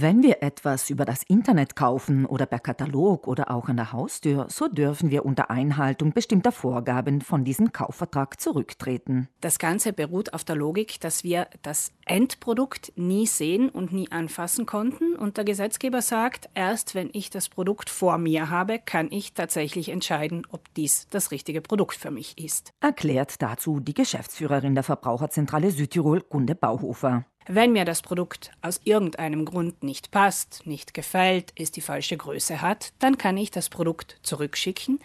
Wenn wir etwas über das Internet kaufen oder per Katalog oder auch an der Haustür, so dürfen wir unter Einhaltung bestimmter Vorgaben von diesem Kaufvertrag zurücktreten. Das Ganze beruht auf der Logik, dass wir das Endprodukt nie sehen und nie anfassen konnten. Und der Gesetzgeber sagt, erst wenn ich das Produkt vor mir habe, kann ich tatsächlich entscheiden, ob dies das richtige Produkt für mich ist. Erklärt dazu die Geschäftsführerin der Verbraucherzentrale Südtirol, Gunde Bauhofer. Wenn mir das Produkt aus irgendeinem Grund nicht passt, nicht gefällt, es die falsche Größe hat, dann kann ich das Produkt zurückschicken,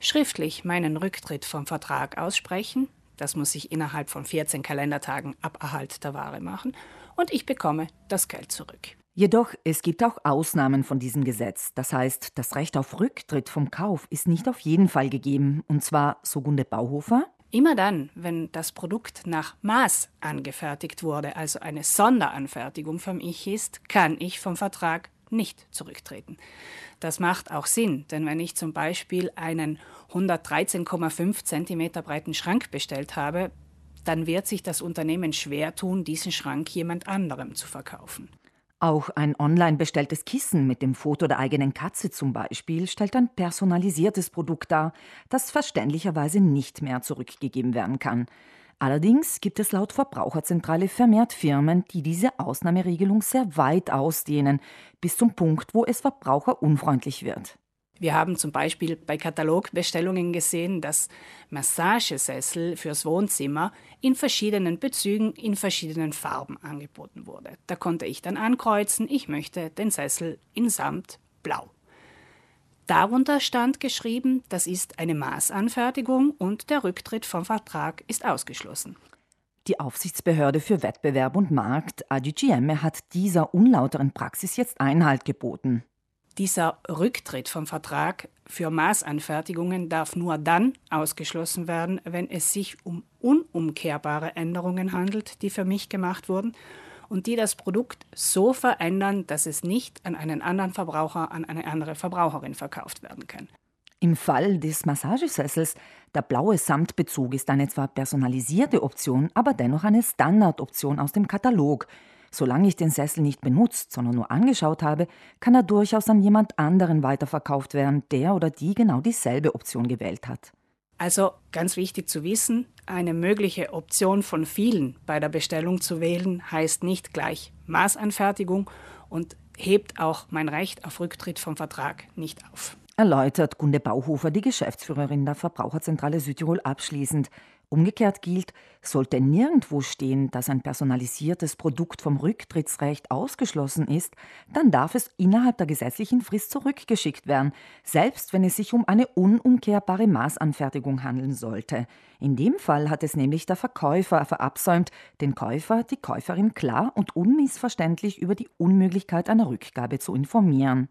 schriftlich meinen Rücktritt vom Vertrag aussprechen, das muss ich innerhalb von 14 Kalendertagen ab Erhalt der Ware machen, und ich bekomme das Geld zurück. Jedoch, es gibt auch Ausnahmen von diesem Gesetz. Das heißt, das Recht auf Rücktritt vom Kauf ist nicht auf jeden Fall gegeben. Und zwar, so Gunde Bauhofer, Immer dann, wenn das Produkt nach Maß angefertigt wurde, also eine Sonderanfertigung für mich ist, kann ich vom Vertrag nicht zurücktreten. Das macht auch Sinn, denn wenn ich zum Beispiel einen 113,5 cm breiten Schrank bestellt habe, dann wird sich das Unternehmen schwer tun, diesen Schrank jemand anderem zu verkaufen. Auch ein online bestelltes Kissen mit dem Foto der eigenen Katze zum Beispiel stellt ein personalisiertes Produkt dar, das verständlicherweise nicht mehr zurückgegeben werden kann. Allerdings gibt es laut Verbraucherzentrale vermehrt Firmen, die diese Ausnahmeregelung sehr weit ausdehnen, bis zum Punkt, wo es verbraucherunfreundlich wird. Wir haben zum Beispiel bei Katalogbestellungen gesehen, dass Massagesessel fürs Wohnzimmer in verschiedenen Bezügen, in verschiedenen Farben angeboten wurde. Da konnte ich dann ankreuzen, ich möchte den Sessel in Samt blau. Darunter stand geschrieben, das ist eine Maßanfertigung und der Rücktritt vom Vertrag ist ausgeschlossen. Die Aufsichtsbehörde für Wettbewerb und Markt, AGGM, hat dieser unlauteren Praxis jetzt Einhalt geboten. Dieser Rücktritt vom Vertrag für Maßanfertigungen darf nur dann ausgeschlossen werden, wenn es sich um unumkehrbare Änderungen handelt, die für mich gemacht wurden und die das Produkt so verändern, dass es nicht an einen anderen Verbraucher, an eine andere Verbraucherin verkauft werden kann. Im Fall des Massagesessels, der blaue Samtbezug ist eine zwar personalisierte Option, aber dennoch eine Standardoption aus dem Katalog, Solange ich den Sessel nicht benutzt, sondern nur angeschaut habe, kann er durchaus an jemand anderen weiterverkauft werden, der oder die genau dieselbe Option gewählt hat. Also ganz wichtig zu wissen, eine mögliche Option von vielen bei der Bestellung zu wählen, heißt nicht gleich Maßanfertigung und hebt auch mein Recht auf Rücktritt vom Vertrag nicht auf. Erläutert Gunde Bauhofer, die Geschäftsführerin der Verbraucherzentrale Südtirol, abschließend. Umgekehrt gilt, sollte nirgendwo stehen, dass ein personalisiertes Produkt vom Rücktrittsrecht ausgeschlossen ist, dann darf es innerhalb der gesetzlichen Frist zurückgeschickt werden, selbst wenn es sich um eine unumkehrbare Maßanfertigung handeln sollte. In dem Fall hat es nämlich der Verkäufer verabsäumt, den Käufer, die Käuferin klar und unmissverständlich über die Unmöglichkeit einer Rückgabe zu informieren.